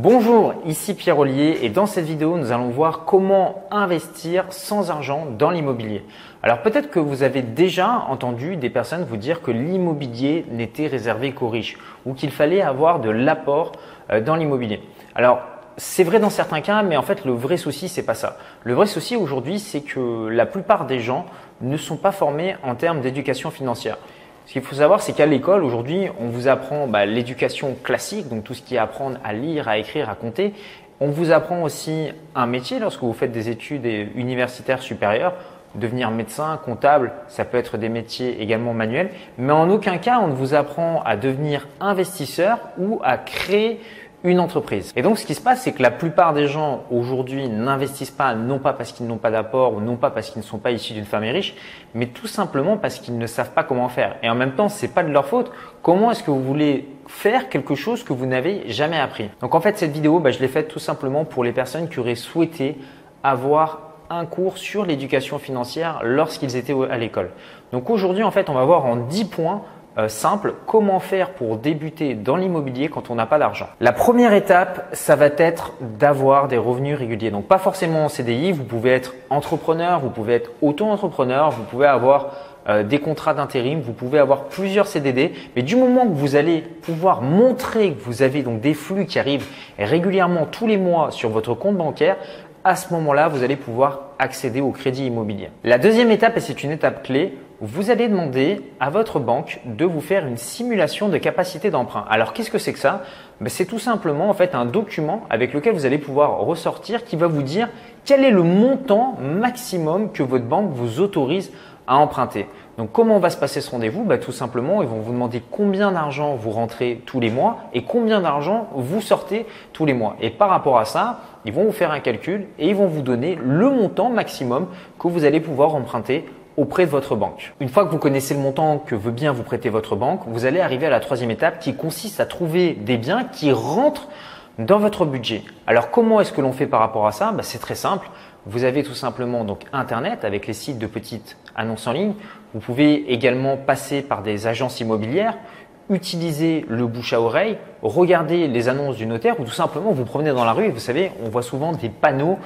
Bonjour, ici Pierre Ollier et dans cette vidéo nous allons voir comment investir sans argent dans l'immobilier. Alors peut-être que vous avez déjà entendu des personnes vous dire que l'immobilier n'était réservé qu'aux riches ou qu'il fallait avoir de l'apport euh, dans l'immobilier. Alors c'est vrai dans certains cas, mais en fait le vrai souci c'est pas ça. Le vrai souci aujourd'hui c'est que la plupart des gens ne sont pas formés en termes d'éducation financière. Ce qu'il faut savoir, c'est qu'à l'école, aujourd'hui, on vous apprend bah, l'éducation classique, donc tout ce qui est apprendre à lire, à écrire, à compter. On vous apprend aussi un métier lorsque vous faites des études universitaires supérieures. Devenir médecin, comptable, ça peut être des métiers également manuels, mais en aucun cas on ne vous apprend à devenir investisseur ou à créer une entreprise. Et donc ce qui se passe, c'est que la plupart des gens aujourd'hui n'investissent pas, non pas parce qu'ils n'ont pas d'apport ou non pas parce qu'ils ne sont pas issus d'une famille riche, mais tout simplement parce qu'ils ne savent pas comment faire. Et en même temps, c'est pas de leur faute. Comment est-ce que vous voulez faire quelque chose que vous n'avez jamais appris? Donc en fait, cette vidéo, bah, je l'ai faite tout simplement pour les personnes qui auraient souhaité avoir un cours sur l'éducation financière lorsqu'ils étaient à l'école. Donc aujourd'hui, en fait, on va voir en 10 points euh, simple, comment faire pour débuter dans l'immobilier quand on n'a pas d'argent? La première étape, ça va être d'avoir des revenus réguliers. Donc pas forcément en CDI, vous pouvez être entrepreneur, vous pouvez être auto-entrepreneur, vous pouvez avoir euh, des contrats d'intérim, vous pouvez avoir plusieurs CDD, mais du moment que vous allez pouvoir montrer que vous avez donc des flux qui arrivent régulièrement tous les mois sur votre compte bancaire, à ce moment-là, vous allez pouvoir accéder au crédit immobilier. La deuxième étape, et c'est une étape clé, vous allez demander à votre banque de vous faire une simulation de capacité d'emprunt. Alors qu'est-ce que c'est que ça? Ben, C'est tout simplement en fait un document avec lequel vous allez pouvoir ressortir qui va vous dire quel est le montant maximum que votre banque vous autorise à emprunter. Donc comment va se passer ce rendez-vous? Bah, Tout simplement, ils vont vous demander combien d'argent vous rentrez tous les mois et combien d'argent vous sortez tous les mois. Et par rapport à ça, ils vont vous faire un calcul et ils vont vous donner le montant maximum que vous allez pouvoir emprunter auprès de votre banque. Une fois que vous connaissez le montant que veut bien vous prêter votre banque, vous allez arriver à la troisième étape qui consiste à trouver des biens qui rentrent dans votre budget. Alors comment est-ce que l'on fait par rapport à ça? Bah, C'est très simple. Vous avez tout simplement donc Internet avec les sites de petites annonces en ligne. Vous pouvez également passer par des agences immobilières, utiliser le bouche à oreille, regarder les annonces du notaire ou tout simplement vous promenez dans la rue et vous savez, on voit souvent des panneaux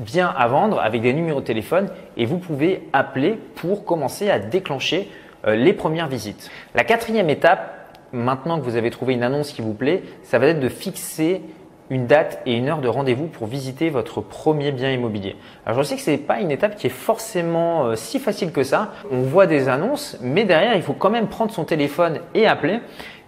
bien à vendre avec des numéros de téléphone et vous pouvez appeler pour commencer à déclencher euh, les premières visites. La quatrième étape, maintenant que vous avez trouvé une annonce qui vous plaît, ça va être de fixer une date et une heure de rendez-vous pour visiter votre premier bien immobilier. Alors je sais que ce n'est pas une étape qui est forcément euh, si facile que ça. On voit des annonces, mais derrière, il faut quand même prendre son téléphone et appeler.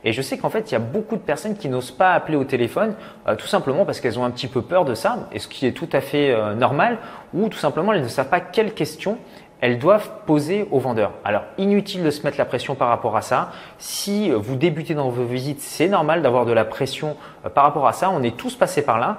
Et je sais qu'en fait, il y a beaucoup de personnes qui n'osent pas appeler au téléphone, euh, tout simplement parce qu'elles ont un petit peu peur de ça, et ce qui est tout à fait euh, normal, ou tout simplement elles ne savent pas quelles questions elles doivent poser au vendeur. Alors, inutile de se mettre la pression par rapport à ça. Si vous débutez dans vos visites, c'est normal d'avoir de la pression euh, par rapport à ça. On est tous passés par là.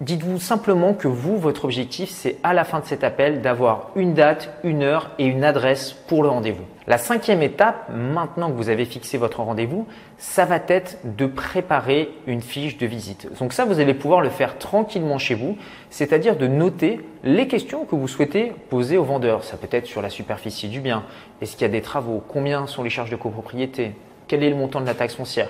Dites-vous simplement que vous, votre objectif, c'est à la fin de cet appel d'avoir une date, une heure et une adresse pour le rendez-vous. La cinquième étape, maintenant que vous avez fixé votre rendez-vous, ça va être de préparer une fiche de visite. Donc ça, vous allez pouvoir le faire tranquillement chez vous, c'est-à-dire de noter les questions que vous souhaitez poser au vendeur. Ça peut être sur la superficie du bien. Est-ce qu'il y a des travaux? Combien sont les charges de copropriété? Quel est le montant de la taxe foncière?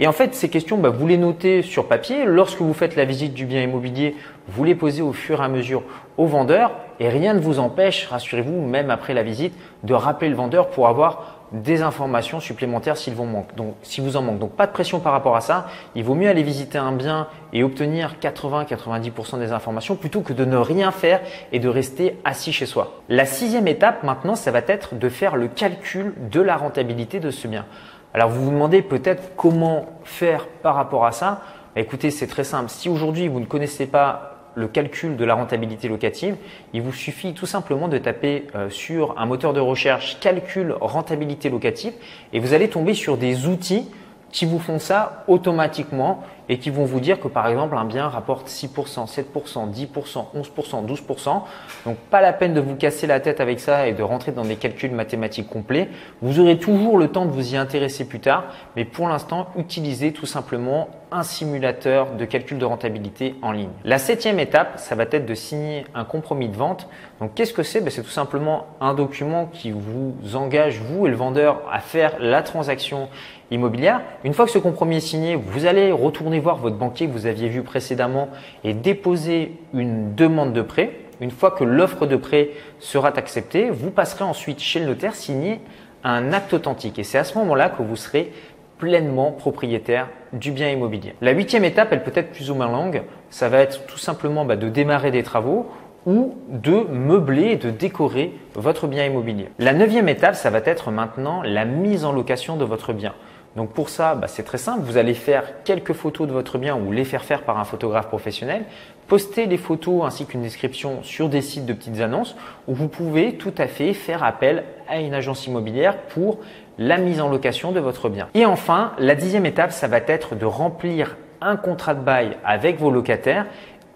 Et en fait, ces questions, bah, vous les notez sur papier. Lorsque vous faites la visite du bien immobilier, vous les posez au fur et à mesure au vendeur et rien ne vous empêche, rassurez-vous, même après la visite, de rappeler le vendeur pour avoir des informations supplémentaires s'il vous manque. Donc, si vous en manque. Donc, pas de pression par rapport à ça. Il vaut mieux aller visiter un bien et obtenir 80-90% des informations plutôt que de ne rien faire et de rester assis chez soi. La sixième étape, maintenant, ça va être de faire le calcul de la rentabilité de ce bien. Alors vous vous demandez peut-être comment faire par rapport à ça. Bah, écoutez, c'est très simple. Si aujourd'hui vous ne connaissez pas le calcul de la rentabilité locative, il vous suffit tout simplement de taper euh, sur un moteur de recherche calcul rentabilité locative et vous allez tomber sur des outils qui vous font ça automatiquement et qui vont vous dire que par exemple un bien rapporte 6%, 7%, 10%, 11%, 12%. Donc pas la peine de vous casser la tête avec ça et de rentrer dans des calculs mathématiques complets. Vous aurez toujours le temps de vous y intéresser plus tard, mais pour l'instant utilisez tout simplement un simulateur de calcul de rentabilité en ligne. La septième étape, ça va être de signer un compromis de vente. Donc qu'est-ce que c'est? Ben, C'est tout simplement un document qui vous engage, vous et le vendeur, à faire la transaction immobilière. Une fois que ce compromis est signé, vous allez retourner voir votre banquier que vous aviez vu précédemment et déposez une demande de prêt. Une fois que l'offre de prêt sera acceptée, vous passerez ensuite chez le notaire signer un acte authentique. Et c'est à ce moment-là que vous serez pleinement propriétaire du bien immobilier. La huitième étape, elle peut être plus ou moins longue. Ça va être tout simplement bah, de démarrer des travaux ou de meubler et de décorer votre bien immobilier. La neuvième étape, ça va être maintenant la mise en location de votre bien. Donc pour ça, bah, c'est très simple. Vous allez faire quelques photos de votre bien ou les faire faire par un photographe professionnel. Postez les photos ainsi qu'une description sur des sites de petites annonces où vous pouvez tout à fait faire appel à une agence immobilière pour la mise en location de votre bien. Et enfin, la dixième étape, ça va être de remplir un contrat de bail avec vos locataires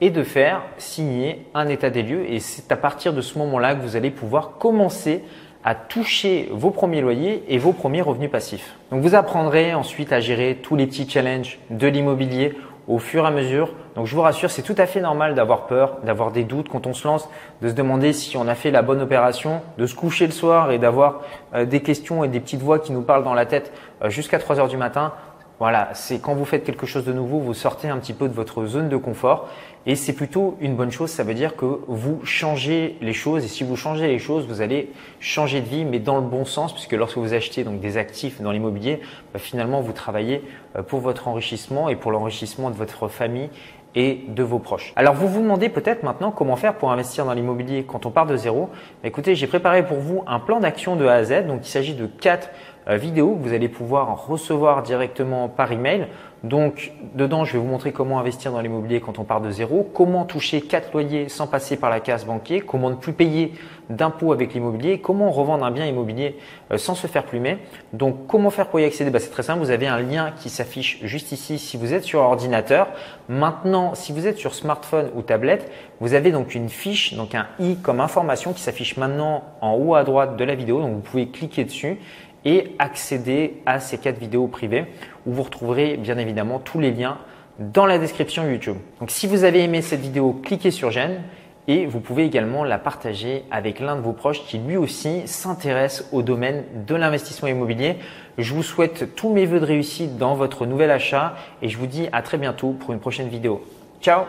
et de faire signer un état des lieux. Et c'est à partir de ce moment-là que vous allez pouvoir commencer à toucher vos premiers loyers et vos premiers revenus passifs. Donc vous apprendrez ensuite à gérer tous les petits challenges de l'immobilier au fur et à mesure. Donc je vous rassure, c'est tout à fait normal d'avoir peur, d'avoir des doutes quand on se lance, de se demander si on a fait la bonne opération, de se coucher le soir et d'avoir euh, des questions et des petites voix qui nous parlent dans la tête euh, jusqu'à 3 heures du matin. Voilà, c'est quand vous faites quelque chose de nouveau, vous sortez un petit peu de votre zone de confort et c'est plutôt une bonne chose. Ça veut dire que vous changez les choses et si vous changez les choses, vous allez changer de vie, mais dans le bon sens, puisque lorsque vous achetez donc des actifs dans l'immobilier, bah, finalement vous travaillez euh, pour votre enrichissement et pour l'enrichissement de votre famille et de vos proches. Alors vous vous demandez peut-être maintenant comment faire pour investir dans l'immobilier quand on part de zéro. Écoutez, j'ai préparé pour vous un plan d'action de A à Z. Donc il s'agit de quatre euh, vidéos que vous allez pouvoir recevoir directement par email. Donc dedans, je vais vous montrer comment investir dans l'immobilier quand on part de zéro, comment toucher quatre loyers sans passer par la case banquier, comment ne plus payer d'impôts avec l'immobilier, comment revendre un bien immobilier euh, sans se faire plumer. Donc comment faire pour y accéder? Bah, C'est très simple, vous avez un lien qui s'affiche juste ici si vous êtes sur ordinateur. Maintenant, si vous êtes sur smartphone ou tablette, vous avez donc une fiche, donc un i comme information qui s'affiche maintenant en haut à droite de la vidéo. Donc vous pouvez cliquer dessus et accéder à ces quatre vidéos privées où vous retrouverez bien évidemment tous les liens dans la description YouTube. Donc si vous avez aimé cette vidéo, cliquez sur j'aime et vous pouvez également la partager avec l'un de vos proches qui lui aussi s'intéresse au domaine de l'investissement immobilier. Je vous souhaite tous mes voeux de réussite dans votre nouvel achat et je vous dis à très bientôt pour une prochaine vidéo. Ciao